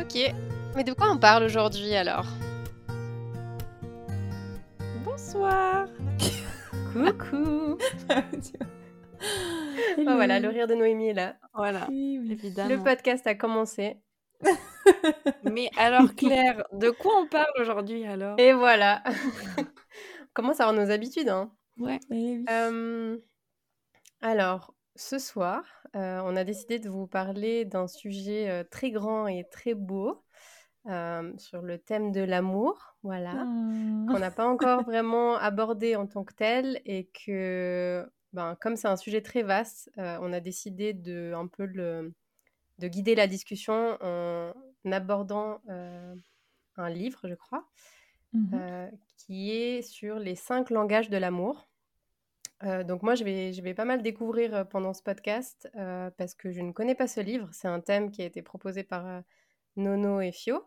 Ok. Mais de quoi on parle aujourd'hui alors? Bonsoir Coucou oh, Voilà, le rire de Noémie est là. Voilà, évidemment. Le podcast a commencé. Mais alors Claire, de quoi on parle aujourd'hui alors? Et voilà On commence à avoir nos habitudes. Hein? Ouais. Euh, alors, ce soir, euh, on a décidé de vous parler d'un sujet euh, très grand et très beau euh, sur le thème de l'amour, voilà, Mmh. qu'on n'a pas encore vraiment abordé en tant que tel et que, ben, comme c'est un sujet très vaste, on a décidé de un peu le, de guider la discussion en abordant un livre, je crois, Mhm. qui est sur les cinq langages de l'amour. Euh, donc moi, je vais, je vais pas mal découvrir euh, pendant ce podcast euh, parce que je ne connais pas ce livre. C'est un thème qui a été proposé par euh, Nono et Fio.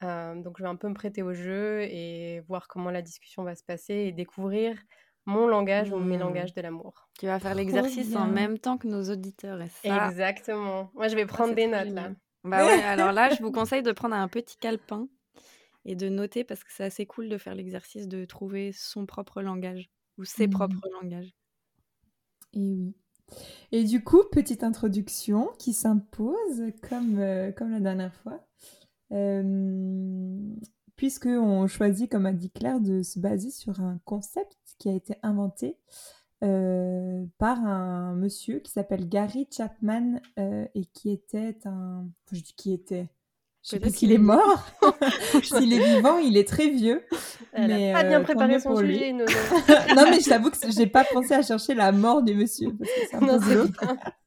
Donc je vais un peu me prêter au jeu et voir comment la discussion va se passer et découvrir mon langage ou mes Mmh. langages de l'amour. Tu vas faire l'exercice en même temps que nos auditeurs. Et ça, Exactement. Moi, je vais prendre c'est des notes génial. là. Bah ouais, alors là, je vous conseille de prendre un petit calepin et de noter parce que c'est assez cool de faire l'exercice de trouver son propre langage ou ses Mhm. propres langages. Et oui. Et du coup, petite introduction qui s'impose comme, euh, comme la dernière fois. Euh, puisque on choisit, comme a dit Claire, de se baser sur un concept qui a été inventé euh, par un monsieur qui s'appelle Gary Chapman euh, et qui était un... enfin, je dis qui était... Je sais pas s'il est mort. s'il est vivant, il est très vieux. Elle Mais, a pas bien euh, préparé son sujet, Nono. non, mais je t'avoue que j'ai pas pensé à chercher la mort du monsieur. Parce que Non.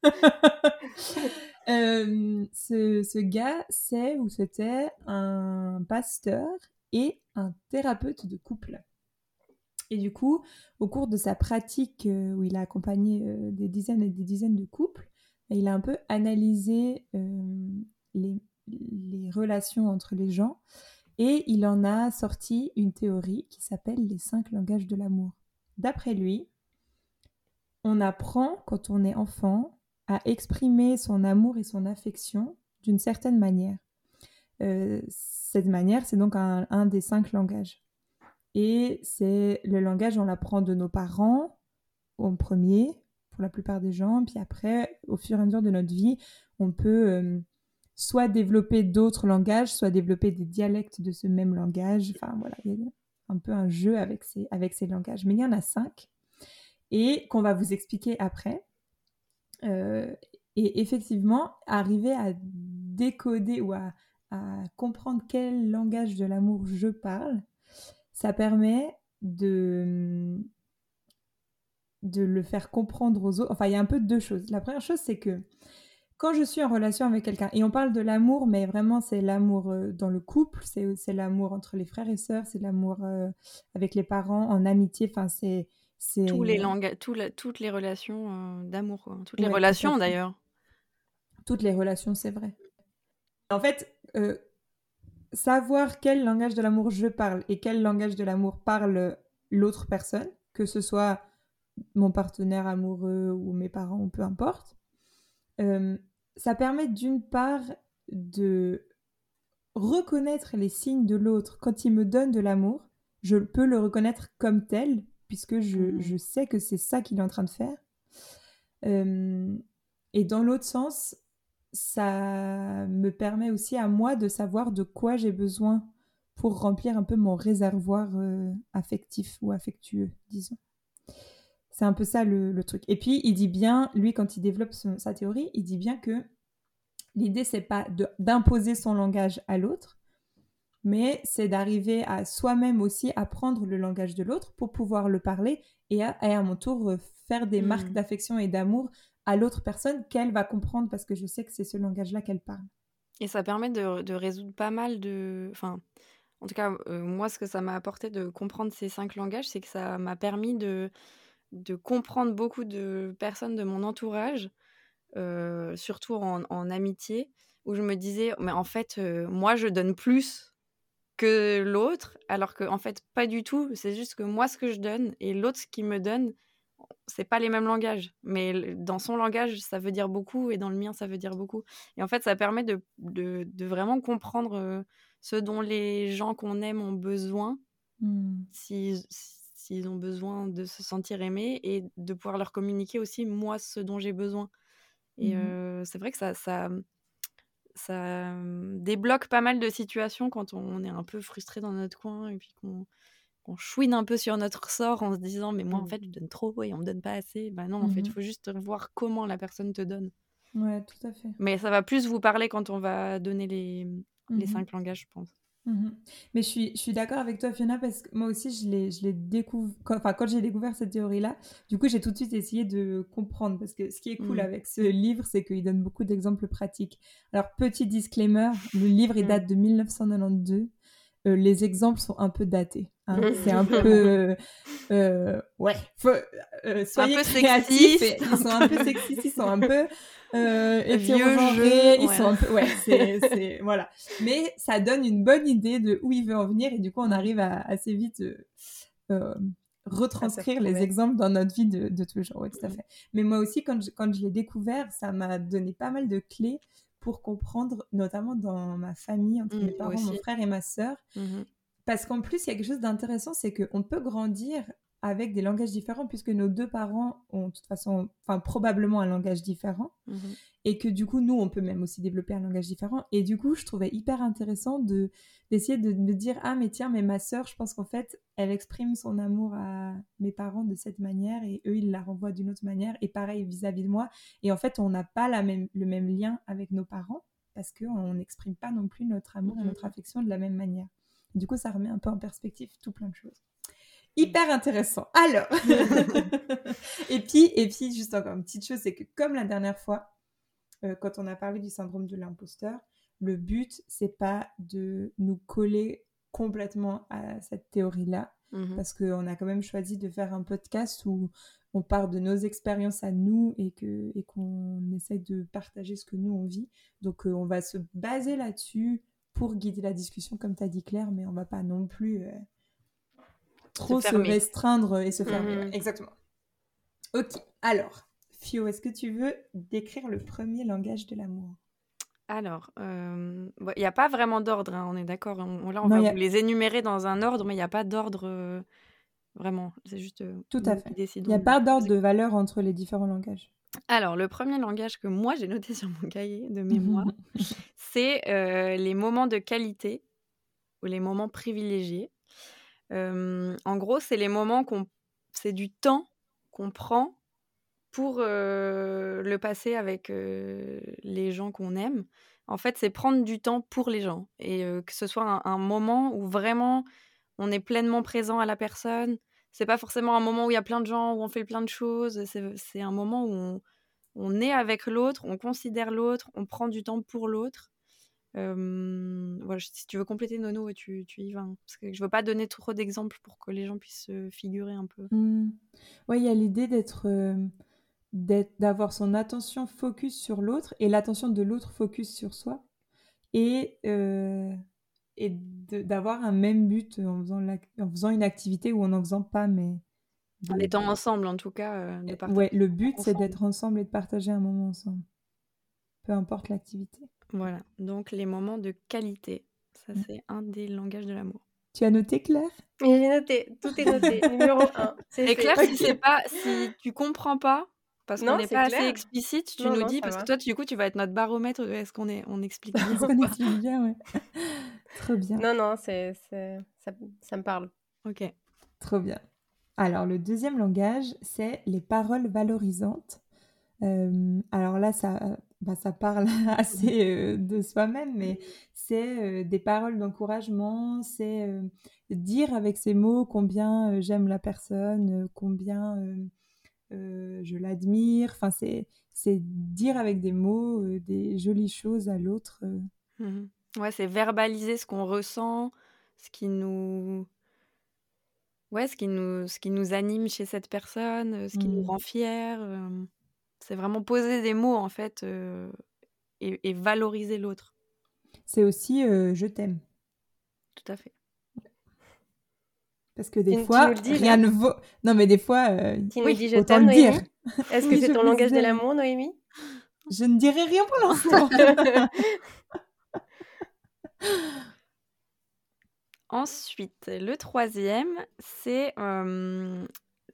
Euh, ce, ce gars, c'est ou c'était un pasteur et un thérapeute de couple. Et du coup, au cours de sa pratique euh, où il a accompagné euh, des dizaines et des dizaines de couples, il a un peu analysé les, les relations entre les gens et il en a sorti une théorie qui s'appelle les cinq langages de l'amour. D'après lui, on apprend quand on est enfant à exprimer son amour et son affection d'une certaine manière. Euh, cette manière, c'est donc un, des cinq langages. Et c'est le langage, on l'apprend de nos parents en premier, pour la plupart des gens, puis après, au fur et à mesure de notre vie, on peut euh, soit développer d'autres langages, soit développer des dialectes de ce même langage. Enfin voilà, il y a un peu un jeu avec ces, avec langages. Mais il y en a cinq, et qu'on va vous expliquer après. Euh, et effectivement, arriver à décoder ou à, à comprendre quel langage de l'amour je parle, ça permet de, de le faire comprendre aux autres. Enfin, il y a un peu deux choses. La première chose, c'est que quand je suis en relation avec quelqu'un, et on parle de l'amour, mais vraiment c'est l'amour euh, dans le couple, c'est l'amour entre les frères et sœurs, c'est l'amour euh, avec les parents, en amitié, enfin c'est... Tous les langages, tout la- toutes les relations euh, d'amour. Toutes les Ouais, relations d'ailleurs. toutes les relations, c'est vrai. En fait, euh, savoir quel langage de l'amour je parle et quel langage de l'amour parle l'autre personne, que ce soit mon partenaire amoureux ou mes parents ou peu importe, euh, ça permet d'une part de reconnaître les signes de l'autre. Quand il me donne de l'amour, je peux le reconnaître comme tel, puisque je, Mhm. je sais que c'est ça qu'il est en train de faire. Euh, et dans l'autre sens, ça me permet aussi à moi de savoir de quoi j'ai besoin pour remplir un peu mon réservoir euh, affectif ou affectueux, disons. C'est un peu ça le, le truc. Et puis, il dit bien, lui, quand il développe son- sa théorie, il dit bien que l'idée, c'est pas d'imposer son langage à l'autre, mais c'est d'arriver à soi-même aussi apprendre le langage de l'autre pour pouvoir le parler et à, et à mon tour euh, faire des marques d'affection et d'amour à l'autre personne qu'elle va comprendre parce que je sais que c'est ce langage-là qu'elle parle. Et ça permet de, de résoudre pas mal de... Enfin, en tout cas, euh, moi, ce que ça m'a apporté de comprendre ces cinq langages, c'est que ça m'a permis de, de comprendre beaucoup de personnes de mon entourage, euh, surtout en, en amitié, où je me disais, mais en fait, euh, moi, je donne plus que l'autre, alors que en fait, pas du tout. C'est juste que moi, ce que je donne et l'autre, ce qu'il me donne, c'est pas les mêmes langages. Mais dans son langage, ça veut dire beaucoup et dans le mien, ça veut dire beaucoup. Et en fait, ça permet de, de, de vraiment comprendre euh, ce dont les gens qu'on aime ont besoin, Hmm. s'ils s'ils ont besoin de se sentir aimés et de pouvoir leur communiquer aussi, moi, ce dont j'ai besoin. Et Mhm. euh, c'est vrai que ça, ça, ça euh, débloque pas mal de situations quand on est un peu frustré dans notre coin et puis qu'on chouine un peu sur notre sort en se disant mais moi en Mm. fait je donne trop et on me donne pas assez. Bah non, en fait, il faut juste voir comment la personne te donne. Ouais, tout à fait. Mais ça va plus vous parler quand on va donner les, les cinq langages, je pense. Mhm. Mais je suis, je suis d'accord avec toi, Fiona, parce que moi aussi, je l'ai, je l'ai découvert. Quand, enfin, quand j'ai découvert cette théorie-là, du coup, j'ai tout de suite essayé de comprendre. Parce que ce qui est cool Mhm. avec ce livre, c'est qu'il donne beaucoup d'exemples pratiques. Alors, petit disclaimer, le livre, il Mhm. date de 1992. Euh, les exemples sont un peu datés. hein. C'est un peu. euh, euh, ouais. Faut, euh, soyez peu créatifs. sexiste. et Ils sont un peu sexistes, ils sont un peu. Euh, jeu, ils ouais. sont un peu. Ouais, c'est. Voilà mais ça donne une bonne idée de où il veut en venir et du coup on arrive à assez vite euh, euh, retranscrire les retrouver. exemples dans notre vie de, de tous les jours. Oui, tout à Mhm. fait. Mais moi aussi, quand je, quand je l'ai découvert, ça m'a donné pas mal de clés pour comprendre, notamment dans ma famille, entre Mhm, mes parents, mon frère et ma sœur. Mhm. Parce qu'en plus, il y a quelque chose d'intéressant, c'est qu'on peut grandir avec des langages différents, puisque nos deux parents ont de toute façon, enfin probablement un langage différent Mhm. et que du coup nous on peut même aussi développer un langage différent et du coup je trouvais hyper intéressant de d'essayer de me dire ah mais tiens mais ma sœur je pense qu'en fait elle exprime son amour à mes parents de cette manière et eux ils la renvoient d'une autre manière et pareil vis-à-vis de moi et en fait on n'a pas la même le même lien avec nos parents parce que on n'exprime pas non plus notre amour et Mhm. notre affection de la même manière. Du coup ça remet un peu en perspective tout plein de choses. Hyper intéressant. Alors et puis et puis juste encore une petite chose c'est que comme la dernière fois euh, quand on a parlé du syndrome de l'imposteur, le but, c'est pas de nous coller complètement à cette théorie-là, Mhm. parce qu'on a quand même choisi de faire un podcast où on part de nos expériences à nous et que et qu'on essaie de partager ce que nous on vit. Donc euh, on va se baser là-dessus pour guider la discussion, comme tu as dit Claire, mais on va pas non plus euh, trop se, restreindre et se fermer. Mhm. Exactement. Ok, alors, Fio, est-ce que tu veux décrire le premier langage de l'amour? Alors, euh, bon, il n'y a pas vraiment d'ordre, hein, on est d'accord. On, là, on Non, va a- vous les énumérer dans un ordre, mais il n'y a pas d'ordre euh, vraiment. C'est juste. euh, Tout à fait. Il n'y a pas d'ordre de valeur entre les différents langages. Alors, le premier langage que moi j'ai noté sur mon cahier de mémoire, c'est les moments de qualité ou les moments privilégiés. En gros, c'est les moments qu'on, c'est du temps qu'on prend pour le passer avec les gens qu'on aime. En fait, c'est prendre du temps pour les gens et que ce soit un, moment où vraiment on est pleinement présent à la personne. C'est pas forcément un moment où il y a plein de gens, où on fait plein de choses. C'est, un moment où on, est avec l'autre, on considère l'autre, on prend du temps pour l'autre. Voilà, si tu veux compléter Nono, tu, tu y vas. hein, parce que je veux pas donner trop d'exemples pour que les gens puissent se figurer un peu. Hmm. Ouais, il y a l'idée d'être- d'avoir son attention focus sur l'autre et l'attention de l'autre focus sur soi. Et, euh, et d'avoir un même but en faisant, en faisant une activité ou en n'en faisant pas, mais... de- En étant ensemble, en tout cas. euh, de partager Ouais, le but, c'est d'être ensemble et de partager un moment ensemble. Peu importe l'activité. Voilà, donc les moments de qualité. Ça, Mm. c'est un des langages de l'amour. Tu as noté, Claire? J'ai noté, tout est noté. Numéro 1. Et Claire, Ok. si c'est pas, si tu comprends pas, parce Non, qu'on n'est c'est pas assez explicite, tu Non, nous non, dis, parce va. que toi, du coup, tu vas être notre baromètre de est-ce qu'on est, on explique bien Est-ce qu'on explique bien, ouais. Trop bien. Non, non, c'est, c'est- ça, ça me parle. Ok. Trop bien. Alors, le deuxième langage, c'est les paroles valorisantes. Euh, alors là, ça, bah, ça parle assez euh, de soi-même, mais c'est euh, des paroles d'encouragement, c'est euh, dire avec ces mots combien euh, j'aime la personne, euh, combien euh, je l'admire. Enfin, c'est, c'est dire avec des mots euh, des jolies choses à l'autre. euh. Mmh ouais, c'est verbaliser ce qu'on ressent, ce qui nous ouais, ce qui nous ce qui nous anime chez cette personne, ce qui nous Mmh. rend fiers, c'est vraiment poser des mots, en fait, et et valoriser l'autre. C'est aussi, je t'aime. Tout à fait. Parce que des Tu fois, dis rien là? ne vaut non, mais des fois, heu, Tu nous Oui, dis je autant t'aime, le dire. Est-ce que Oui, c'est ton langage de l'amour, Noémie? Je ne dirai rien pour l'instant. Ensuite, le 3e, c'est, hem,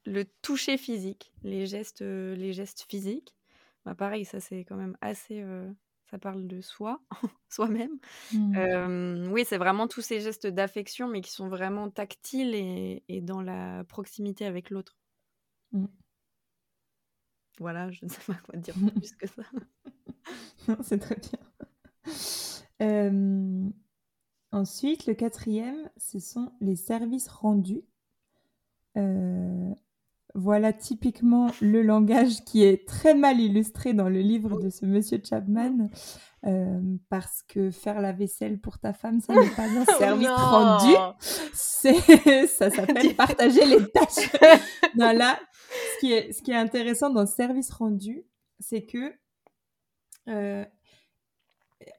le toucher physique, les gestes, les gestes physiques. Bah, pareil, ça, c'est quand même assez, heu, ça parle de soi, soi-même. Mmh. Oui, c'est vraiment tous ces gestes d'affection, mais qui sont vraiment tactiles et et dans la proximité avec l'autre. Mmh. Voilà, je ne sais pas quoi dire plus que ça. C'est très bien. Ensuite, le 4e, ce sont les services rendus. Voilà typiquement le langage qui est très mal illustré dans le livre de ce monsieur Chapman, hem, parce que faire la vaisselle pour ta femme, ça n'est pas un Oh service rendu, c'est ça s'appelle partager les tâches. Non, là, ce qui est ce qui est intéressant dans service rendu, c'est que, heu,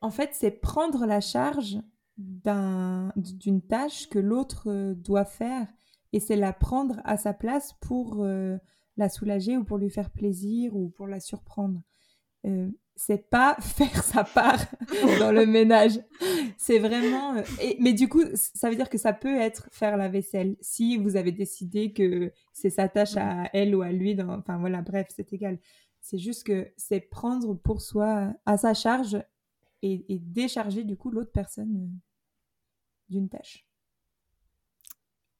en fait, c'est prendre la charge d'un d'une tâche que l'autre, heu, doit faire et c'est la prendre à sa place pour, heu, la soulager ou pour lui faire plaisir ou pour la surprendre. Heu, c'est pas faire sa part dans le ménage. C'est vraiment, et mais du coup, ça veut dire que ça peut être faire la vaisselle. Si vous avez décidé que c'est sa tâche à elle ou à lui dans enfin voilà, bref, c'est égal. C'est juste que c'est prendre pour soi à sa charge et et décharger du coup l'autre personne, heu, d'une tâche.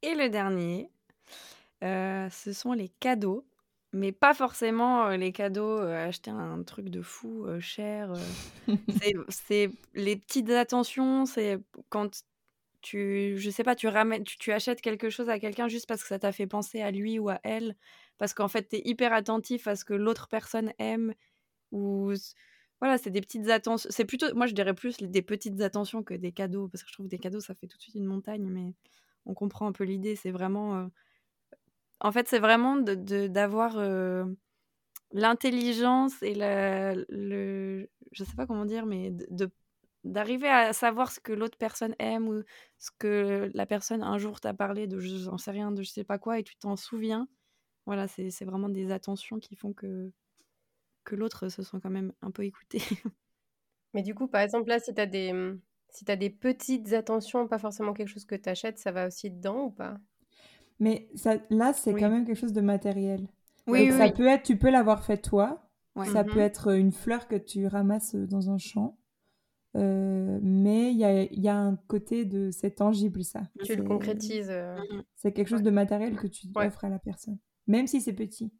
Et le dernier, heu, ce sont les cadeaux, mais pas forcément, heu, les cadeaux, heu, acheter un truc de fou, heu, cher, c'est les petites attentions, c'est quand tu je sais pas, tu ramènes tu tu achètes quelque chose à quelqu'un juste parce que ça t'a fait penser à lui ou à elle, parce qu'en fait, tu es hyper attentif à ce que l'autre personne aime ou voilà, c'est des petites attentions c'est plutôt moi, je dirais plus des petites attentions que des cadeaux, parce que je trouve des cadeaux, ça fait tout de suite une montagne, mais on comprend un peu l'idée. C'est vraiment, heu en fait, c'est vraiment de de d'avoir, heu, l'intelligence et le je sais pas comment dire, mais de de d'arriver à savoir ce que l'autre personne aime ou ce que la personne un jour t'a parlé de j'en sais rien, de je sais pas quoi et tu t'en souviens. Voilà, c'est vraiment des attentions qui font que que l'autre se sent quand même un peu écouté. Mais du coup, par exemple, là, si tu as des, si tu as des petites attentions, pas forcément quelque chose que tu achètes, ça va aussi dedans ou pas? Mais ça là, c'est Oui. quand même quelque chose de matériel. Oui, Donc oui, ça oui. peut être tu peux l'avoir fait toi, Ouais. ça peut être, une fleur que tu ramasses, dans un champ, heu, mais il y a il y a un côté de c'est tangible ça. Tu le concrétises, heu, Mmh mh. c'est quelque chose Ouais. de matériel que tu Ouais. offres à la personne, même si c'est petit.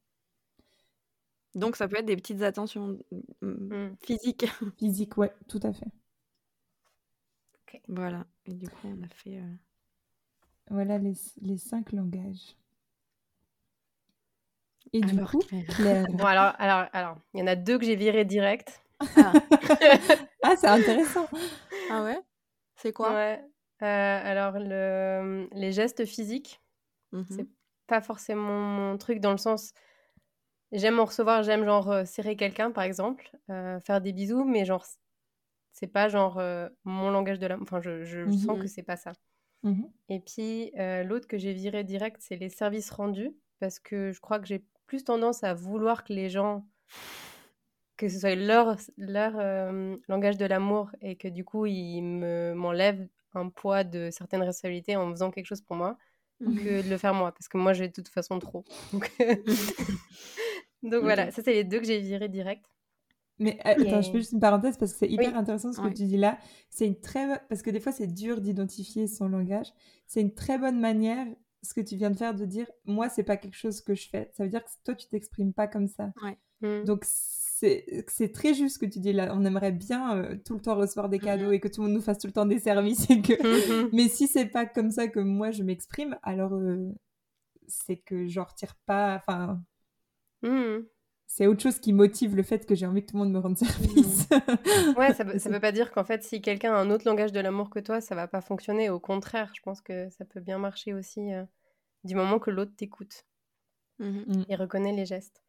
Donc ça peut être des petites attentions, mmh, Mmh. physiques. Physique, ouais, tout à fait. Voilà et du coup, on a fait, heu Voilà les les 5 langages. Et du Alors coup, Claire. Claire Bon alors alors alors, il y en a 2 que j'ai virés direct. Ah. Ah, c'est intéressant! Ah ouais? C'est quoi? Ouais, heu, alors le, les gestes physiques, Mmh c'est pas forcément mon truc dans le sens j'aime en recevoir, j'aime genre, heu, serrer quelqu'un par exemple, faire des bisous, mais genre c'est pas genre, heu, mon langage de l'am enfin je je Mmh mh. sens que c'est pas ça. Mmh mh. Et puis, heu, l'autre que j'ai viré direct, c'est les services rendus parce que je crois que j'ai plus tendance à vouloir que les gens que ce soit leur leur, hem, langage de l'amour et que du coup, ils me m'enlèvent un poids de certaines responsabilités en faisant quelque chose pour moi, Mmh mh. que de le faire moi. Parce que moi, j'ai de toute façon trop. Donc voilà, ça c'est les 2 que j'ai virés direct. Mais a attends, je fais juste une parenthèse parce que c'est hyper oui. intéressant ce que Ouais. tu dis là. C'est une très parce que des fois, c'est dur d'identifier son langage. C'est une très bonne manière, ce que tu viens de faire, de dire: «Moi, c'est pas quelque chose que je fais». Ça veut dire que toi, tu t'exprimes pas comme ça. Ouais. Mmh. Donc c'est très juste ce que tu dis là. On aimerait bien, heu, tout le temps recevoir des Mmh cadeaux mh. et que tout le monde nous fasse tout le temps des services et que Mmh mh. mais si c'est pas comme ça que moi je m'exprime, alors, heu, c'est que j'en retire pas enfin Mmh. C'est autre chose qui motive le fait que j'ai envie que tout le monde me rende service. Mmh. ouais, ça ne veut pas dire qu'en fait, si quelqu'un a un autre langage de l'amour que toi, ça va pas fonctionner. Au contraire, je pense que ça peut bien marcher aussi euh, du moment que l'autre t'écoute mmh et reconnaît les gestes.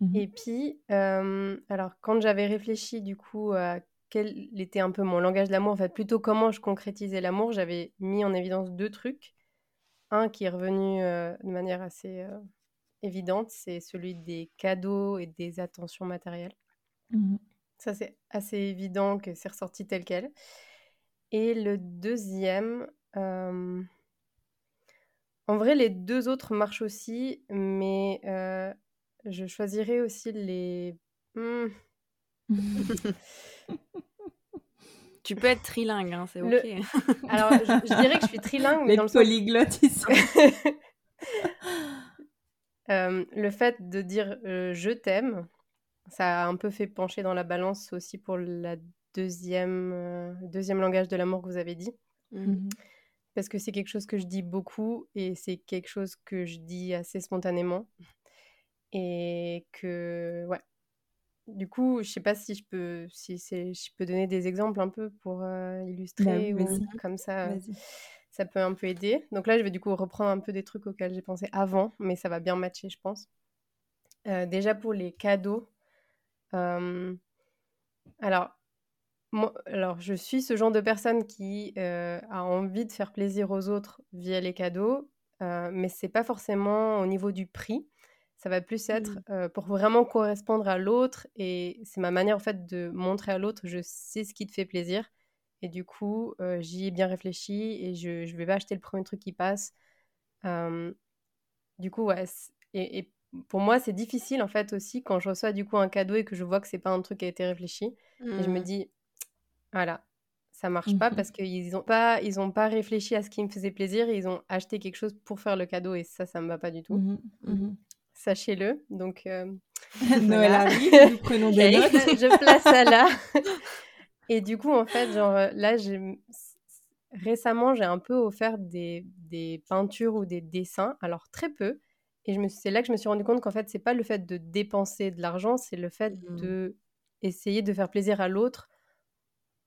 Mmh et puis, alors, quand j'avais réfléchi du coup à quel était un peu mon langage de l'amour, en fait, plutôt comment je concrétisais l'amour, j'avais mis en évidence deux trucs. Un qui est revenu de manière assez évidente, c'est celui des cadeaux et des attentions matérielles. Mmh Ça, c'est assez évident que c'est ressorti tel quel. Et le deuxième, en vrai, les deux autres marchent aussi, mais je choisirais aussi les. Mmh. tu peux être trilingue, hein, c'est ok. Alors, je, dirais que je suis trilingue, mais les dans le polyglottes Euh, le fait de dire euh, je t'aime, ça a un peu fait pencher dans la balance aussi pour la deuxième, euh, deuxième langage de l'amour que vous avez dit. Mmh. Parce que c'est quelque chose que je dis beaucoup et c'est quelque chose que je dis assez spontanément. Et que, ouais. Du coup, je sais pas si je peux, si je peux donner des exemples un peu pour illustrer bah ou comme ça ça peut un peu aider. Donc là, je vais du coup reprendre un peu des trucs auxquels j'ai pensé avant, mais ça va bien matcher, je pense. Euh, déjà pour les cadeaux. Euh, alors, moi, alors, je suis ce genre de personne qui euh, a envie de faire plaisir aux autres via les cadeaux, mais c'est pas forcément au niveau du prix. Ça va plus être mmh. pour vraiment correspondre à l'autre et c'est ma manière en fait de montrer à l'autre je sais ce qui te fait plaisir et du coup, j'y ai bien réfléchi et je ne vais pas acheter le premier truc qui passe. du coup, ouais. Et, pour moi, c'est difficile en fait aussi quand je reçois du coup un cadeau et que je vois que c'est pas un truc qui a été réfléchi. Et je me mmh. dis, voilà, ça marche pas mmh parce qu'ils n'ont pas, ils ont pas réfléchi à ce qui me faisait plaisir. ils ont acheté quelque chose pour faire le cadeau et ça, ça me va pas du tout. Sachez-le. Donc, Noël arrive, nous prenons des notes. je place ça là. Et du coup, en fait, genre, euh, là, récemment, j'ai un peu offert des, des, peintures ou des dessins, alors très peu. Et c'est là que je me suis rendu compte qu'en fait, c'est pas le fait de dépenser de l'argent, c'est le fait mmh. de essayer de faire plaisir à l'autre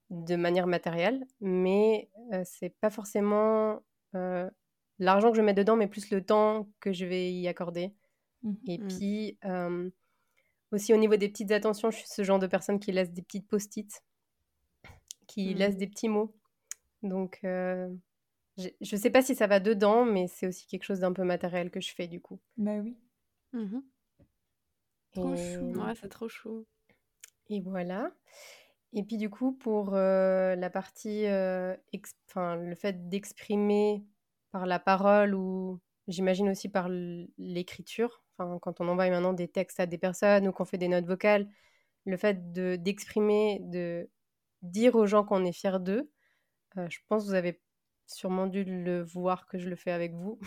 de manière matérielle, mais euh, c'est pas forcément euh, l'argent que je mets dedans, mais plus le temps que je vais y accorder. Mmh. Et mmh. puis aussi au niveau des petites attentions, je suis ce genre de personne qui laisse des petites post-it qui mmh. laisse des petits mots. Donc, euh, je ne sais pas si ça va dedans, mais c'est aussi quelque chose d'un peu matériel que je fais du coup. Bah oui. Mmh trop chou. Ouais, c'est trop chou. Et voilà. Et puis du coup, pour euh, la partie, euh, enfin, le fait d'exprimer par la parole ou j'imagine aussi par l'écriture, enfin, quand on envoie maintenant des textes à des personnes ou qu'on fait des notes vocales, le fait d'exprimer, de dire aux gens qu'on est fier d'eux. Euh, je pense que vous avez sûrement dû le voir que je le fais avec vous. Mmh.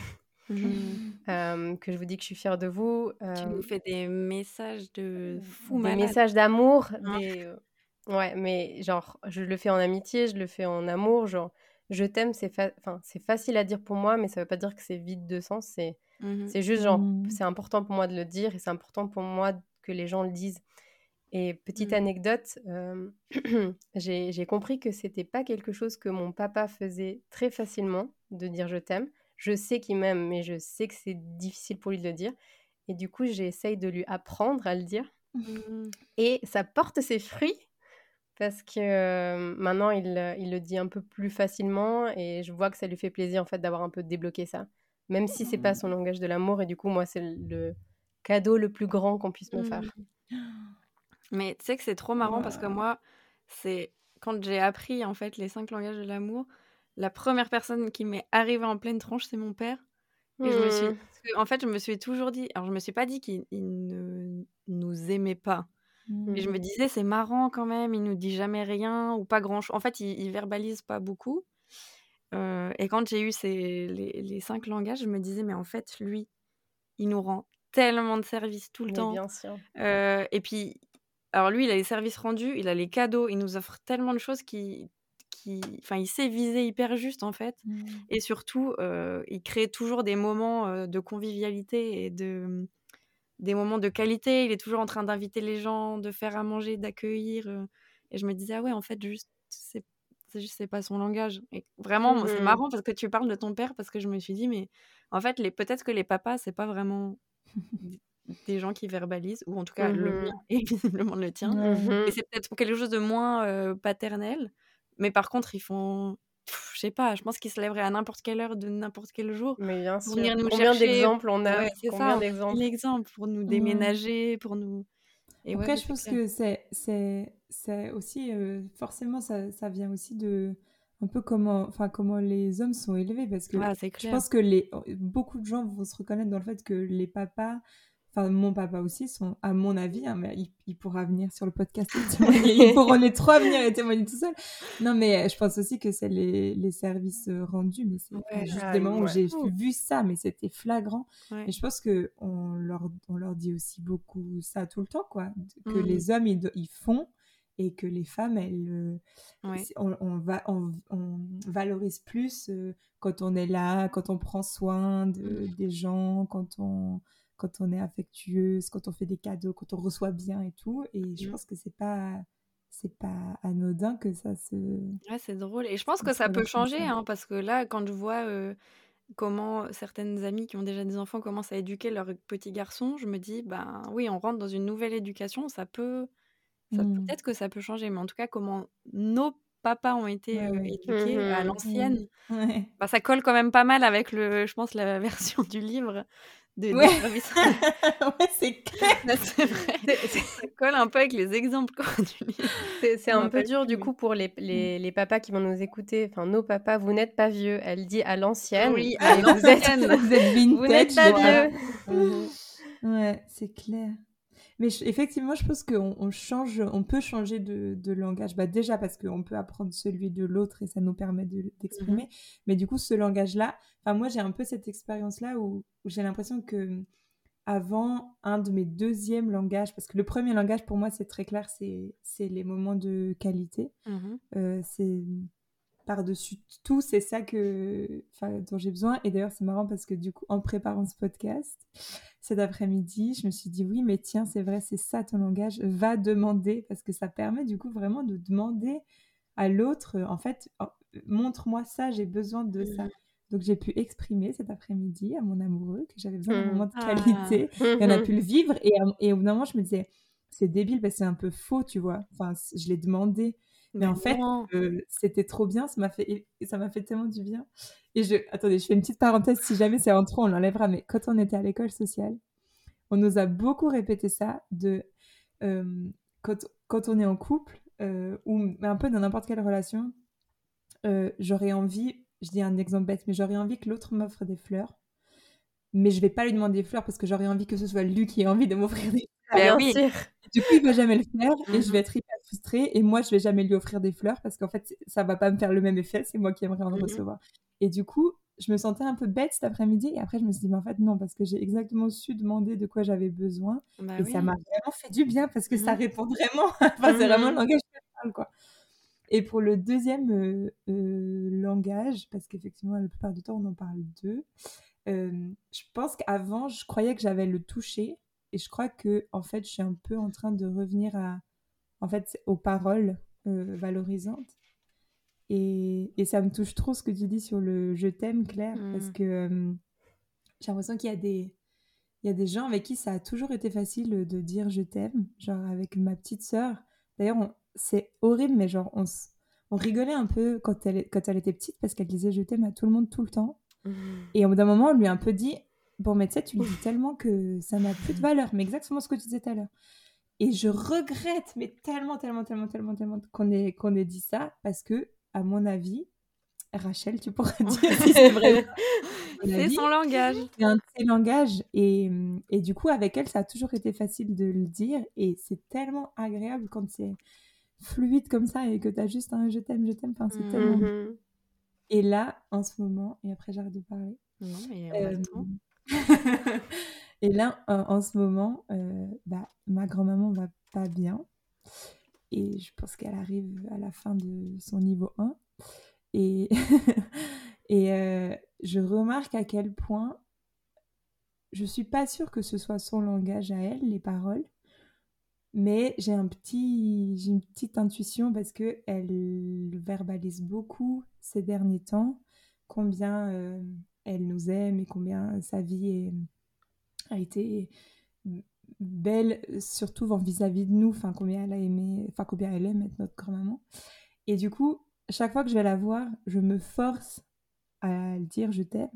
Euh, que je vous dis que je suis fière de vous. Tu nous euh, fais des messages de fou Des messages d'amour. Des... Ouais, mais genre, je le fais en amitié, je le fais en amour. Genre, je t'aime, c'est enfin, c'est facile à dire pour moi, mais ça veut pas dire que c'est vide de sens. C'est mmh c'est juste genre, mmh. c'est important pour moi de le dire et c'est important pour moi que les gens le disent. Et petite mmh. anecdote, j'ai compris que c'était pas quelque chose que mon papa faisait très facilement, de dire je t'aime. Je sais qu'il m'aime, mais je sais que c'est difficile pour lui de le dire. Et du coup, j'essaye de lui apprendre à le dire. Mmh. Et ça porte ses fruits parce que maintenant, il, il, le dit un peu plus facilement et je vois que ça lui fait plaisir en fait d'avoir un peu débloqué ça. Même si c'est pas mmh. son langage de l'amour et du coup, moi, c'est le cadeau le plus grand qu'on puisse me faire. Mais tu sais que c'est trop marrant parce que moi, c'est quand j'ai appris en fait les cinq langages de l'amour, la première personne qui m'est arrivée en pleine tronche, c'est mon père. Et je me suis, mmh. en fait, je me suis toujours dit, alors je me suis pas dit qu'il ne nous aimait pas. Mais je me mmh. disais, c'est marrant quand même, il nous dit jamais rien ou pas grand chose. En fait, il, verbalise pas beaucoup. Euh, et quand j'ai eu ces, les, les, cinq langages, je me disais, mais en fait, lui, il nous rend tellement de services tout le temps. Bien sûr. Euh, et puis, alors lui, il a les services rendus, il a les cadeaux, il nous offre tellement de choses qui, qui, enfin, il sait viser hyper juste en fait, mmh. et surtout, euh, il crée toujours des moments euh, de convivialité et de, des moments de qualité. Il est toujours en train d'inviter les gens, de faire à manger, d'accueillir. et je me disais, ah ouais, en fait, juste, c'est c'est pas son langage. Et vraiment, c'est mmh marrant parce que tu parles de ton père, parce que je me suis dit, mais en fait, les, peut-être que les papas, c'est pas vraiment des gens qui verbalisent, ou en tout cas, le mien est visiblement le tien. Et c'est peut-être quelque chose de moins paternel. Mais par contre, ils font je sais pas, je pense qu'ils se lèveraient à n'importe quelle heure de n'importe quel jour. Mais bien sûr. Combien d'exemples on a? Combien d'exemples? L'exemple pour nous déménager, pour nous. Et Après, je pense que c'est aussi euh, forcément ça, ça, vient aussi de un peu comment enfin comment les hommes sont élevés parce que je pense que les beaucoup de gens vont se reconnaître dans le fait que les papas enfin mon papa aussi, sont, à mon avis, hein, mais il, pourra venir sur le podcast et témoigner. Ils pourront les trois venir et témoigner tout seul. Non, mais euh, je pense aussi que c'est les, les, services euh, rendus, mais c'est juste des moments où j'ai vu ça, mais c'était flagrant. Et je pense que on leur, on leur dit aussi beaucoup ça tout le temps, quoi, que mmh. les hommes ils, ils, font et que les femmes, elles, euh, on, on, va, on, on, valorise plus quand on est là, quand on prend soin de, mmh. des gens, quand on quand on est affectueuse, quand on fait des cadeaux, quand on reçoit bien et tout. Et je mmh. pense que c'est pas c'est pas anodin que ça se. Ouais, c'est drôle. Et je pense que ça peut changer, hein, parce que là, quand je vois euh, comment certaines amies qui ont déjà des enfants commencent à éduquer leurs petits garçons, je me dis, ben oui, on rentre dans une nouvelle éducation, ça peut. Ça, mmh. Peut-être que ça peut changer, mais en tout cas, comment nos papas ont été euh, éduqués mmh à l'ancienne, bah, ça colle quand même pas mal avec, le, je pense, la version du livre de, ouais. ouais, c'est clair. c'est vrai. Ça colle un peu avec les exemples C'est un peu dur du coup pour les, les, les, papas qui vont nous écouter. Enfin, nos papas, vous n'êtes pas vieux. Elle dit à l'ancienne. Oui, à l'ancienne. Vous êtes vintage. Vous n'êtes pas vieux. ouais, c'est clair. Mais effectivement, je pense qu'on on change, on peut changer de, de langage. Bah, déjà parce qu'on peut apprendre celui de l'autre et ça nous permet d'exprimer. De, mmh Mais du coup, ce langage-là, enfin, moi, j'ai un peu cette expérience-là où, où j'ai l'impression que avant un de mes deuxièmes langages, parce que le premier langage pour moi, c'est très clair, c'est les moments de qualité. Mmh euh, c'est par-dessus tout, c'est ça que, dont j'ai besoin. Et d'ailleurs, c'est marrant parce que du coup, en préparant ce podcast, cet après-midi, je me suis dit oui, mais tiens, c'est vrai, c'est ça ton langage. Va demander parce que ça permet du coup vraiment de demander à l'autre, en fait, oh, montre-moi ça, j'ai besoin de ça. Mmh. Donc j'ai pu exprimer cet après-midi à mon amoureux que j'avais besoin d'un mmh. moment de ah. qualité. Et on a pu le vivre. Et, et au bout d'un moment, je me disais, c'est débile parce que c'est un peu faux, tu vois. Enfin, je l'ai demandé. Mais, en fait, euh, c'était trop bien, ça m'a fait, ça m'a fait tellement du bien. Et je, attendez, je fais une petite parenthèse, si jamais c'est en trop, on l'enlèvera, mais quand on était à l'école sociale, on nous a beaucoup répété ça, de euh, quand, quand, on est en couple, euh, ou un peu dans n'importe quelle relation, j'aurais envie, je dis un exemple bête, mais j'aurais envie que l'autre m'offre des fleurs, mais je vais pas lui demander des fleurs parce que j'aurais envie que ce soit lui qui ait envie de m'offrir des fleurs. Bien oui. sûr. Du coup, il va jamais le faire et je mmh vais être hyper frustrée. Et moi, je vais jamais lui offrir des fleurs parce qu'en fait, ça va pas me faire le même effet. C'est moi qui aimerais en mmh recevoir. Et du coup, je me sentais un peu bête cet après-midi. Et après, je me suis dit, mais en fait, non, parce que j'ai exactement su demander de quoi j'avais besoin. Bah et ça m'a vraiment fait du bien parce que ça mmh. répond vraiment. enfin, c'est vraiment le langage que je parle, quoi. Et pour le deuxième euh, euh, langage, parce qu'effectivement, la plupart du temps, on en parle deux, euh, je pense qu'avant, je croyais que j'avais le toucher. Et je crois que, en fait, je suis un peu en train de revenir à, en fait, aux paroles euh, valorisantes. Et, et, ça me touche trop ce que tu dis sur le je t'aime, Claire, parce mmh. que euh, j'ai l'impression qu'il y a des. Il y a des gens avec qui ça a toujours été facile de dire je t'aime, genre avec ma petite sœur. D'ailleurs, c'est horrible, mais genre on, on rigolait un peu quand elle, quand elle était petite parce qu'elle disait je t'aime à tout le monde tout le temps. Mmh. Et au bout d'un moment, on lui a un peu dit Bon, mais tu sais, tu le dis tellement que ça n'a plus de valeur, mais exactement ce que tu disais tout à l'heure. Et je regrette, mais tellement, tellement, tellement, tellement, tellement qu'on ait, qu'on ait dit ça, parce que, à mon avis, Rachel, tu pourrais dire si c'est vrai. c'est son langage. C'est un de ses langages. Et, et, du coup, avec elle, ça a toujours été facile de le dire. Et c'est tellement agréable quand c'est fluide comme ça et que tu as juste un je t'aime, je t'aime. Enfin, c'est tellement. Mm-hmm. Et là, en ce moment, et après j'arrête de parler. Non, mais on euh, et là, en, ce moment, euh, bah, ma grand-maman va pas bien. Et je pense qu'elle arrive à la fin de son niveau 1. Et, et euh, je remarque à quel point je suis pas sûre que ce soit son langage à elle, les paroles. Mais j'ai un petit, une petite intuition parce que elle verbalise beaucoup ces derniers temps combien euh, elle nous aime et combien sa vie a été belle, surtout vis-à-vis de nous, enfin combien elle a aimé, enfin combien elle aime être notre grand-maman. Et du coup, chaque fois que je vais la voir, je me force à le dire je t'aime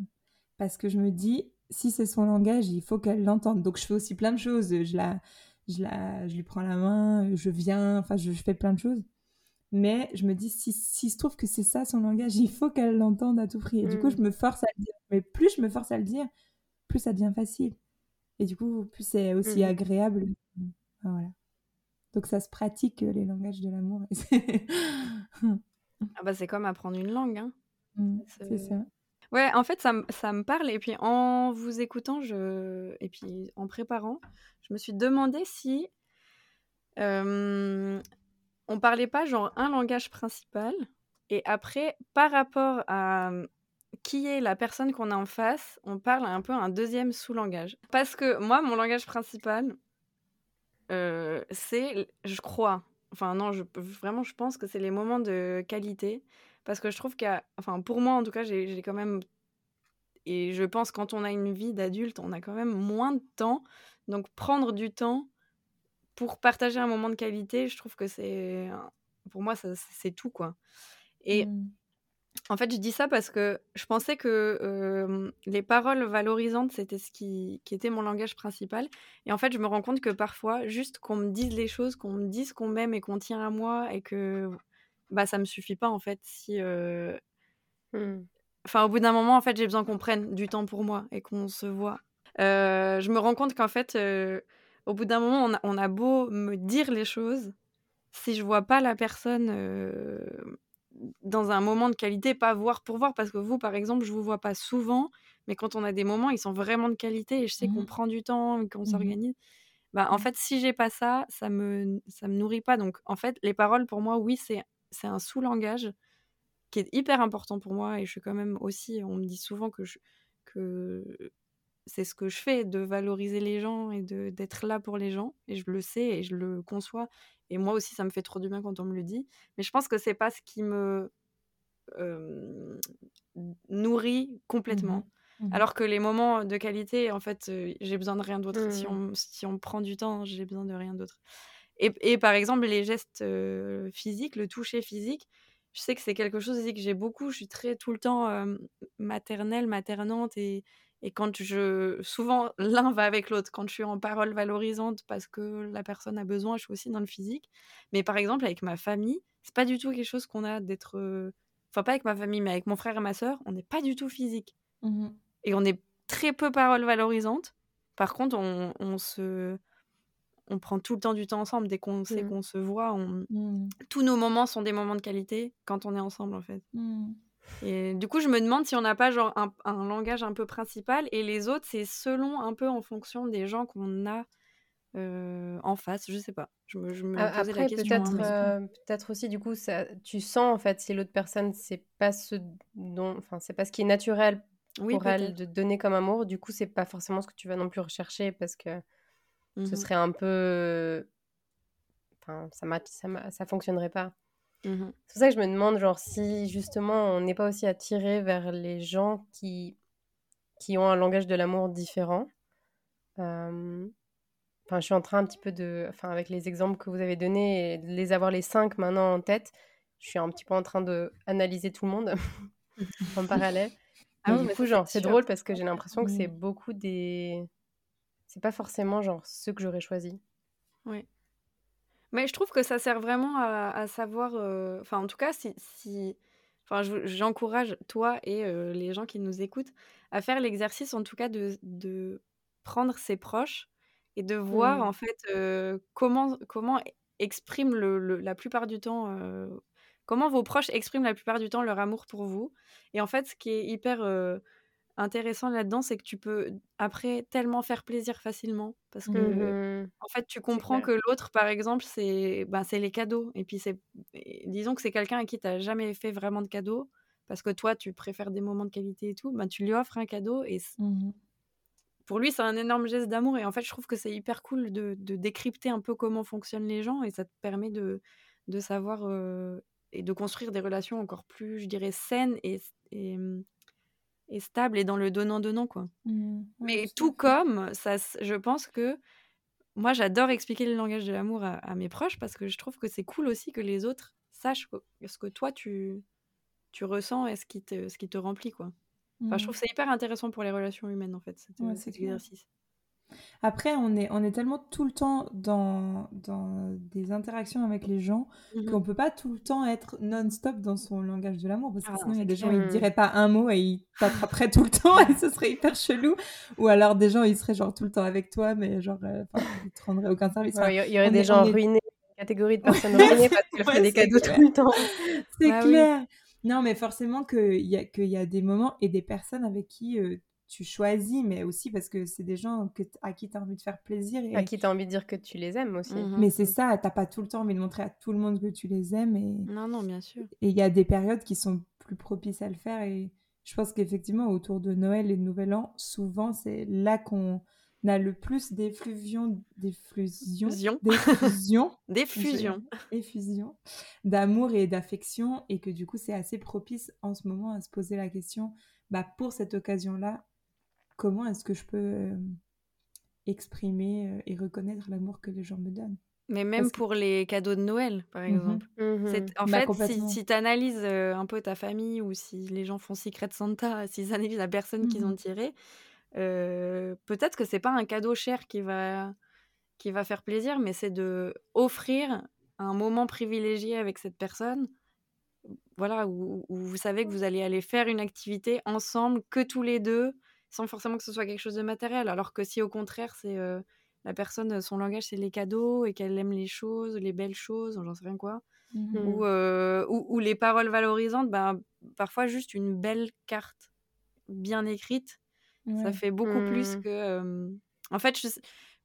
parce que je me dis si c'est son langage, il faut qu'elle l'entende. Donc je fais aussi plein de choses. Je la, je la, je lui prends la main, je viens, enfin je, fais plein de choses. Mais je me dis si, si se trouve que c'est ça son langage, il faut qu'elle l'entende à tout prix. Et du coup, mm. je me force à le dire. Mais plus je me force à le dire, plus ça devient facile. Et du coup, plus c'est aussi mm. agréable. Voilà. Donc ça se pratique les langages de l'amour. ah bah c'est comme apprendre une langue. Hein. Mm, c'est ça. Ouais, en fait, ça, ça, me parle. Et puis, en vous écoutant, je... et puis en préparant, je me suis demandé si euh, on parlait pas genre un langage principal. Et après, par rapport à qui est la personne qu'on a en face, on parle un peu un deuxième sous-langage. Parce que moi, mon langage principal, euh, c'est, je crois, enfin non, vraiment, je pense que c'est les moments de qualité parce que je trouve que, enfin, pour moi en tout cas, j'ai quand même. Et je pense quand on a une vie d'adulte, on a quand même moins de temps. Donc prendre du temps pour partager un moment de qualité, je trouve que c'est. Pour moi, c'est tout, quoi. Et. Mmh. En fait, je dis ça parce que je pensais que les paroles valorisantes, c'était ce qui, qui, était mon langage principal. Et en fait, je me rends compte que parfois, juste qu'on me dise les choses, qu'on me dise qu'on m'aime et qu'on tient à moi et que bah ça me suffit pas en fait si mmh. enfin au bout d'un moment en fait j'ai besoin qu'on prenne du temps pour moi et qu'on se voit je me rends compte qu'en fait au bout d'un moment on a, on a, beau me dire les choses si je vois pas la personne dans un moment de qualité pas voir pour voir. Parce que vous par exemple je vous vois pas souvent mais quand on a des moments ils sont vraiment de qualité et je sais qu'on mmh. prend du temps qu'on mmh s'organise. Bah, en fait, si j'ai pas ça, ça me, ça me nourrit pas. Donc, en fait, les paroles, pour moi, oui, c'est c'est un sous-langage qui est hyper important pour moi. Et je suis quand même aussi, on me dit souvent que, que c'est ce que je fais, de valoriser les gens et d'être là pour les gens et je le sais et je le conçois et moi aussi ça me fait trop du bien quand on me le dit mais je pense que c'est pas ce qui me nourrit complètement. Mmh mmh Alors que les moments de qualité, en fait, j'ai besoin de rien d'autre. Si, mmh. on, si on prend du temps, j'ai besoin de rien d'autre. Et, par exemple, les gestes physiques, le toucher physique, je sais que c'est quelque chose aussi que j'ai beaucoup. Je suis très tout le temps maternelle, maternante. Et, et quand je. Souvent, l'un va avec l'autre. Quand je suis en parole valorisante parce que la personne a besoin, je suis aussi dans le physique. Mais par exemple, avec ma famille, c'est pas du tout quelque chose qu'on a d'être. Enfin, pas avec ma famille, mais avec mon frère et ma sœur, on n'est pas du tout physique. Mmh et on est très peu parole valorisante. Par contre, on, on se on prend tout le temps du temps ensemble. Dès qu'on sait mmh. qu'on se voit, mmh. tous nos moments sont des moments de qualité quand on est ensemble, en fait. Et du coup, je me demande si on n'a pas genre un, langage un peu principal et les autres, c'est selon un peu en fonction des gens qu'on a euh, en face. Je sais pas. Je me, je me Après. Peut-être, hein, euh, peut-être aussi, du coup, ça, tu sens en fait si l'autre personne, c'est pas ce dont, enfin, c'est pas ce qui est naturel pour elle de donner comme amour. Du coup, c'est pas forcément ce que tu vas non plus rechercher parce que ce mmh serait un peu. Enfin, ça, ça, ça fonctionnerait pas. Mmh c'est pour ça que je me demande, genre, si justement on n'est pas aussi attiré vers les gens qui, qui ont un langage de l'amour différent. Enfin, je suis en train un petit peu de. Enfin, avec les exemples que vous avez donnés et de les avoir les cinq maintenant en tête, je suis un petit peu en train de analyser tout le monde en parallèle. Ah du coup, genre, c'est drôle parce que j'ai l'impression que c'est mmh. beaucoup des c'est pas forcément genre ceux que j'aurais choisi. Oui. Mais je trouve que ça sert vraiment à, savoir. Euh, enfin, en tout cas, si. si... Enfin, j'encourage toi et euh, les gens qui nous écoutent à faire l'exercice, en tout cas, de, de, prendre ses proches et de voir, mmh. en fait, euh, comment, comment exprime le, la plupart du temps. comment vos proches expriment la plupart du temps leur amour pour vous. Et en fait, ce qui est hyper intéressant là-dedans, c'est que tu peux après tellement faire plaisir facilement parce que mmh en fait, tu comprends que l'autre, par exemple, c'est ben, c'est les cadeaux. Et puis c'est, disons que c'est quelqu'un à qui tu n'as jamais fait vraiment de cadeaux parce que toi, tu préfères des moments de qualité et tout. Ben, tu lui offres un cadeau et mmh pour lui, c'est un énorme geste d'amour. Et en fait, je trouve que c'est hyper cool de, de décrypter un peu comment fonctionnent les gens et ça te permet de, de savoir et de construire des relations encore plus, je dirais, saines et, et, et stables et dans le donnant-donnant, quoi. Mmh. Mais tout comme, ça, je pense que moi, j'adore expliquer le langage de l'amour à, mes proches parce que je trouve que c'est cool aussi que les autres sachent ce que toi, tu, tu ressens et ce qui te, ce qui te remplit, quoi. Enfin, je trouve Mmh. que c'est hyper intéressant pour les relations humaines, en fait, cet, Ouais, cet c'est clair. Après, on est, on est tellement tout le temps dans, dans des interactions avec les gens Mhm. qu'on peut pas tout le temps être non-stop dans son langage de l'amour parce que Ah, sinon il y a des gens ils diraient pas un mot et ils t'attraperaient tout le temps et ce serait hyper chelou ou alors des gens ils seraient genre tout le temps avec toi mais genre euh, ils te rendraient aucun service. Ouais, Il y, aurait des est- gens est- ruinés, une catégorie de personnes ruinées parce ouais, feraient des cadeaux clair. tout le temps. C'est Bah oui. clair. Non, mais forcément qu'il y, a, y a des moments et des personnes avec qui euh, tu choisis, mais aussi parce que c'est des gens que à qui tu as envie de faire plaisir. Et... À qui tu as envie de dire que tu les aimes aussi. Mhm. Mais c'est ça, t'as pas tout le temps envie de montrer à tout le monde que tu les aimes. Et Non, non, bien sûr. et il y a des périodes qui sont plus propices à le faire. Et je pense qu'effectivement, autour de Noël et de Nouvel An, souvent, c'est là qu'on a le plus d'effluvion, d'effusion, Fusion. d'effusion Des fusions. effusion d'amour et d'affection et que du coup c'est assez propice en ce moment à se poser la question bah, pour cette occasion-là comment est-ce que je peux euh, exprimer euh, et reconnaître l'amour que les gens me donnent? Mais même Parce que- pour les cadeaux de Noël, par Mhm. exemple. Mhm. C'est- En Bah, fait, si, si tu analyses un peu ta famille ou si les gens font Secret Santa, s'ils analysent la personne qu'ils ont Mhm. tirée, euh, peut-être que c'est pas un cadeau cher qui va, qui va faire plaisir, mais c'est de offrir un moment privilégié avec cette personne. Voilà, où, où vous savez que vous allez aller faire une activité ensemble, que tous les deux, sans forcément que ce soit quelque chose de matériel. Alors que si au contraire, c'est euh, la personne, son langage, c'est les cadeaux et qu'elle aime les choses, les belles choses, j'en sais rien quoi Mhm. Mm. ou, euh, ou, ou les paroles valorisantes, ben, parfois juste une belle carte bien écrite, ça fait beaucoup plus Mm. que... euh, En fait, je,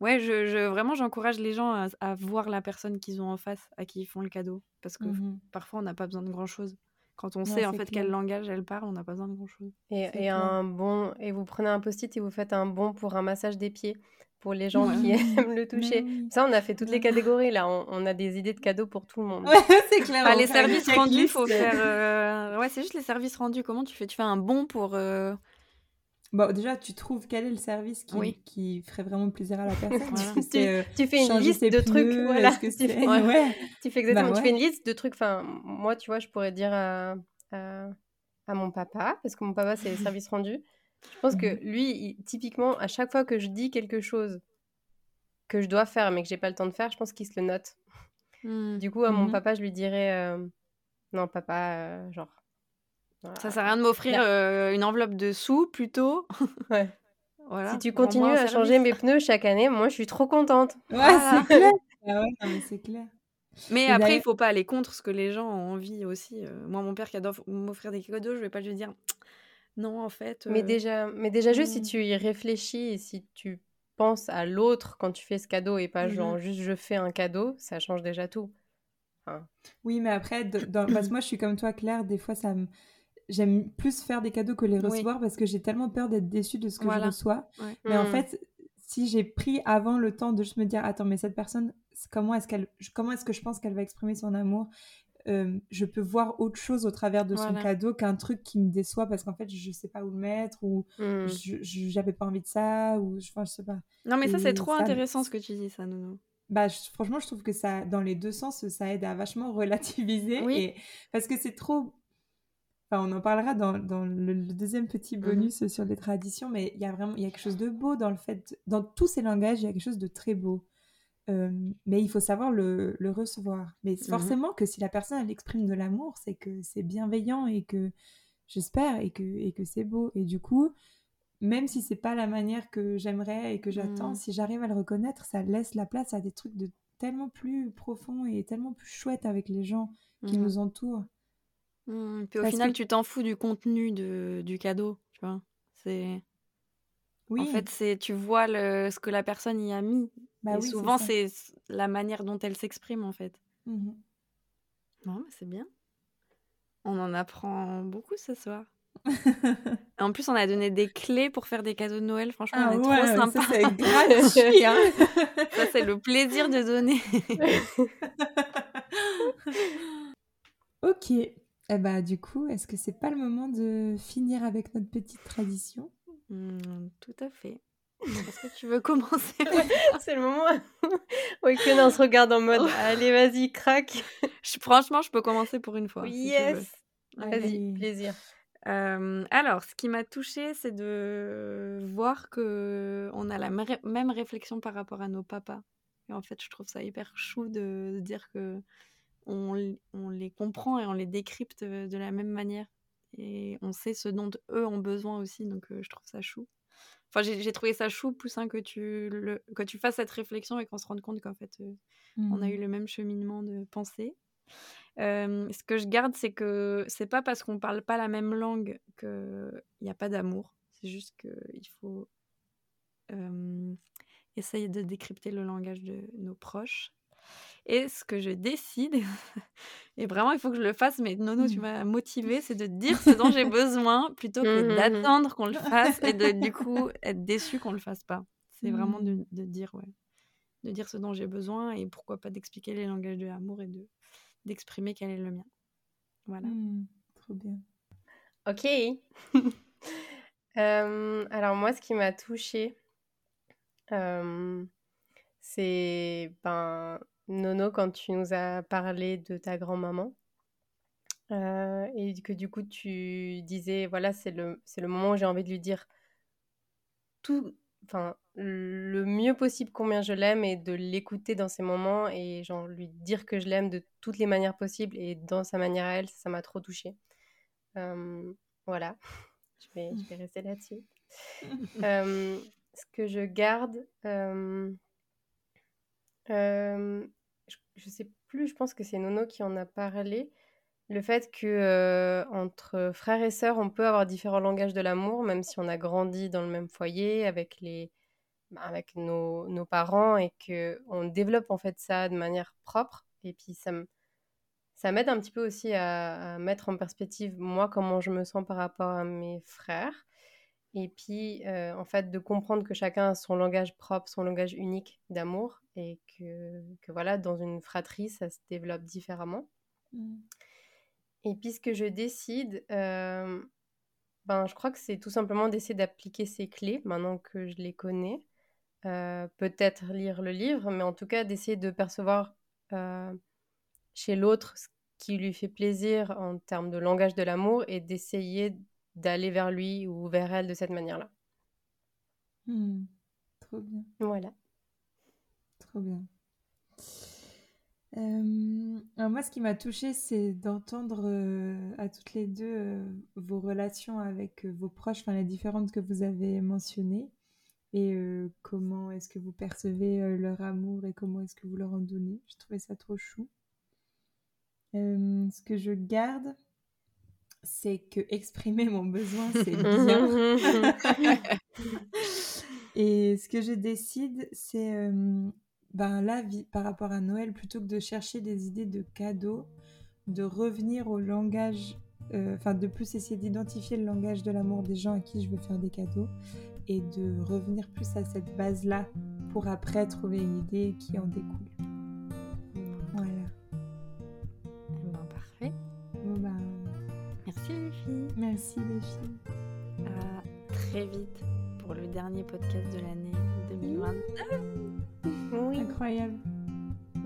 ouais, je, je- vraiment, j'encourage les gens à, à voir la personne qu'ils ont en face, à qui ils font le cadeau. Parce que Mhm. parfois, on n'a pas besoin de grand-chose. Quand on Non, sait en fait clair. quel langage elle parle, on n'a pas besoin de grand-chose. Et, un bon et vous prenez un post-it et vous faites un bon pour un massage des pieds pour les gens Ouais. qui aiment le toucher. oui. Ça, on a fait toutes les Ouais. catégories là. On, on a des idées de cadeaux pour tout le monde. Ouais, c'est clair. On les services rendus, faut faire. euh, Ouais, c'est juste les services rendus. Comment tu fais? Tu fais un bon pour. euh, Bon, déjà, tu trouves quel est le service qui, Oui. qui ferait vraiment plaisir à la personne? Voilà. Euh, Tu fais une liste de trucs. Voilà. Que Tu fais, Ouais. Ouais. tu fais exactement. Bah Tu fais une liste de trucs. Enfin, moi, tu vois, je pourrais dire à, à, à mon papa parce que mon papa c'est les services rendus. Je pense que Mhm. lui, il- typiquement, à chaque fois que je dis quelque chose que je dois faire mais que j'ai pas le temps de faire, je pense qu'il se le note. hmm, Du coup, à mon Mhm. papa, je lui dirais euh, non, papa, euh, genre. Ça sert à rien de m'offrir euh, une enveloppe de sous plutôt. Ouais. voilà. Si tu continues à changer mes pneus chaque année, moi, je suis trop contente. Ouais, Ah. c'est clair. Ah ouais, non, mais c'est clair. Mais Et après, il faut pas aller contre ce que les gens ont envie aussi. Euh, moi, mon père qui adore m'offrir des cadeaux, je vais pas lui dire non, en fait. Mais euh, déjà, mais déjà juste si hmm. tu y réfléchis et si tu penses à l'autre quand tu fais ce cadeau et pas Mhm. genre juste je fais un cadeau, ça change déjà tout. Oui, mais après, dans- parce que moi, je suis comme toi, Claire, des fois, ça me... J'aime plus faire des cadeaux que les Oui. recevoir parce que j'ai tellement peur d'être déçue de ce que je Voilà. reçois. Ouais. Mais en Hmm. fait, si j'ai pris avant le temps de juste me dire, attends, mais cette personne, comment est-ce qu'elle, comment est-ce que je pense qu'elle va exprimer son amour Euh, Je peux voir autre chose au travers de son cadeau qu'un truc qui me déçoit parce qu'en fait, je sais pas où le mettre ou je- je- j'avais pas envie de ça ou je, enfin, je sais pas. Non, mais ça, c'est trop ça- intéressant ce que tu dis, ça, Nounou. Bah, je- franchement, je trouve que ça, dans les deux sens, ça aide à vachement relativiser. Oui. Et, parce que c'est trop. Enfin, on en parlera dans, dans le, le deuxième petit bonus sur les traditions, mais il y a vraiment il y a quelque chose de beau dans le fait. Dans tous ces langages, il y a quelque chose de très beau. Euh, mais il faut savoir le, le recevoir. Mais forcément que si la personne elle exprime de l'amour, c'est que c'est bienveillant et que j'espère et que, et que c'est beau. Et du coup, même si c'est pas la manière que j'aimerais et que j'attends, Mhm. si j'arrive à le reconnaître, ça laisse la place à des trucs de tellement plus profonds et tellement plus chouettes avec les gens qui Mhm. nous entourent. Hmm, Puis au Parce final, que- tu t'en fous du contenu de, du cadeau, tu vois. C'est Oui, en fait, c'est tu vois le, ce que la personne y a mis. bah et oui, souvent, c'est la manière dont elle s'exprime, en fait. Mhm. Non, mais c'est bien. On en apprend beaucoup ce soir. en plus, on a donné des clés pour faire des cadeaux de Noël. Franchement, Ah on est ouais, trop sympa. ça, c'est gratuit. hein. Ça, c'est le plaisir de donner. ok. Eh bah, du coup, est-ce que c'est pas le moment de finir avec notre petite tradition? Hmm, tout à fait. Est-ce que tu veux commencer? C'est le moment où Ekena se regarde en mode Allez, vas-y, craque. Je- Franchement, je peux commencer pour une fois. yes. Vas-y, plaisir. Euh, alors, ce qui m'a touchée, c'est de voir que on a la même réflexion par rapport à nos papas. Et en fait, je trouve ça hyper chou de, de dire que on, les comprend et on les décrypte de de la même manière. Et on sait ce dont eux ont besoin aussi, donc euh, je trouve ça chou. Enfin, j'ai trouvé ça chou, Poussin, que tu, le, que tu fasses cette réflexion et qu'on se rende compte qu'en fait, euh, on a eu le même cheminement de pensée. Euh, ce que je garde, c'est que c'est pas parce qu'on parle pas la même langue qu'il n'y a pas d'amour. C'est juste qu'il faut euh, essayer de décrypter le langage de nos proches. Et ce que je décide, et vraiment il faut que je le fasse, mais Nono, tu Mm. m'as motivé, c'est de dire ce dont j'ai besoin plutôt que Mhm. d'attendre qu'on le fasse et de du coup être déçu qu'on le fasse pas. C'est vraiment de, de dire ouais, de dire ce dont j'ai besoin et pourquoi pas d'expliquer les langages de l'amour et de d'exprimer quel est le mien. Voilà. Trop bien. Ok. Euh, alors moi, ce qui m'a touchée, euh, c'est ben, Nono quand tu nous as parlé de ta grand-maman. Euh, et que du coup tu disais, voilà, c'est le, c'est le moment où j'ai envie de lui dire tout, enfin, le mieux possible combien je l'aime et de l'écouter dans ces moments et genre lui dire que je l'aime de toutes les manières possibles et dans sa manière à elle, ça m'a trop touchée. Euh, voilà, je vais, je vais rester là-dessus. Euh, ce que je garde, euh, je, je sais plus, je pense que c'est Nono qui en a parlé. Le fait que euh, entre frères et sœurs, on peut avoir différents langages de l'amour, même si on a grandi dans le même foyer avec les, bah, avec nos, parents et que on développe en fait ça de manière propre. Et puis ça me, ça m'aide un petit peu aussi à, à mettre en perspective moi comment je me sens par rapport à mes frères. Et puis euh, en fait de comprendre que chacun a son langage propre, son langage unique d'amour et que, que voilà dans une fratrie ça se développe différemment. Hmm. Et puis ce que je décide, euh, ben, je crois que c'est tout simplement d'essayer d'appliquer ces clés maintenant que je les connais. Euh, Peut-être lire le livre, mais en tout cas d'essayer de percevoir chez l'autre ce qui lui fait plaisir en termes de langage de l'amour et d'essayer d'aller vers lui ou vers elle de cette manière-là. Hmm. Trop bien. Voilà. Trop bien. Euh, alors moi, ce qui m'a touchée, c'est d'entendre euh, à toutes les deux euh, vos relations avec vos proches, enfin les différentes que vous avez mentionnées, et comment est-ce que vous percevez leur amour et comment est-ce que vous leur en donnez. Je trouvais ça trop chou. Ce que je garde, c'est que exprimer mon besoin, c'est bien. Et ce que je décide, c'est euh, ben là, par rapport à Noël, plutôt que de chercher des idées de cadeaux, de revenir au langage, euh, enfin de plus essayer d'identifier le langage de l'amour des gens à qui je veux faire des cadeaux et de revenir plus à cette base-là pour après trouver une idée qui en découle. Merci les filles. À très vite pour le dernier podcast de l'année 2029. Oui. Incroyable.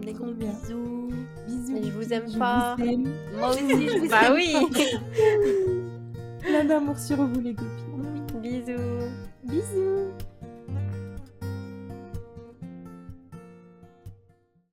Des gros bisous. Bisous. Je vous aime pas. Moi aussi, je vous bah aime. Oui. Plein d'amour sur vous les copines. Bisous. Bisous.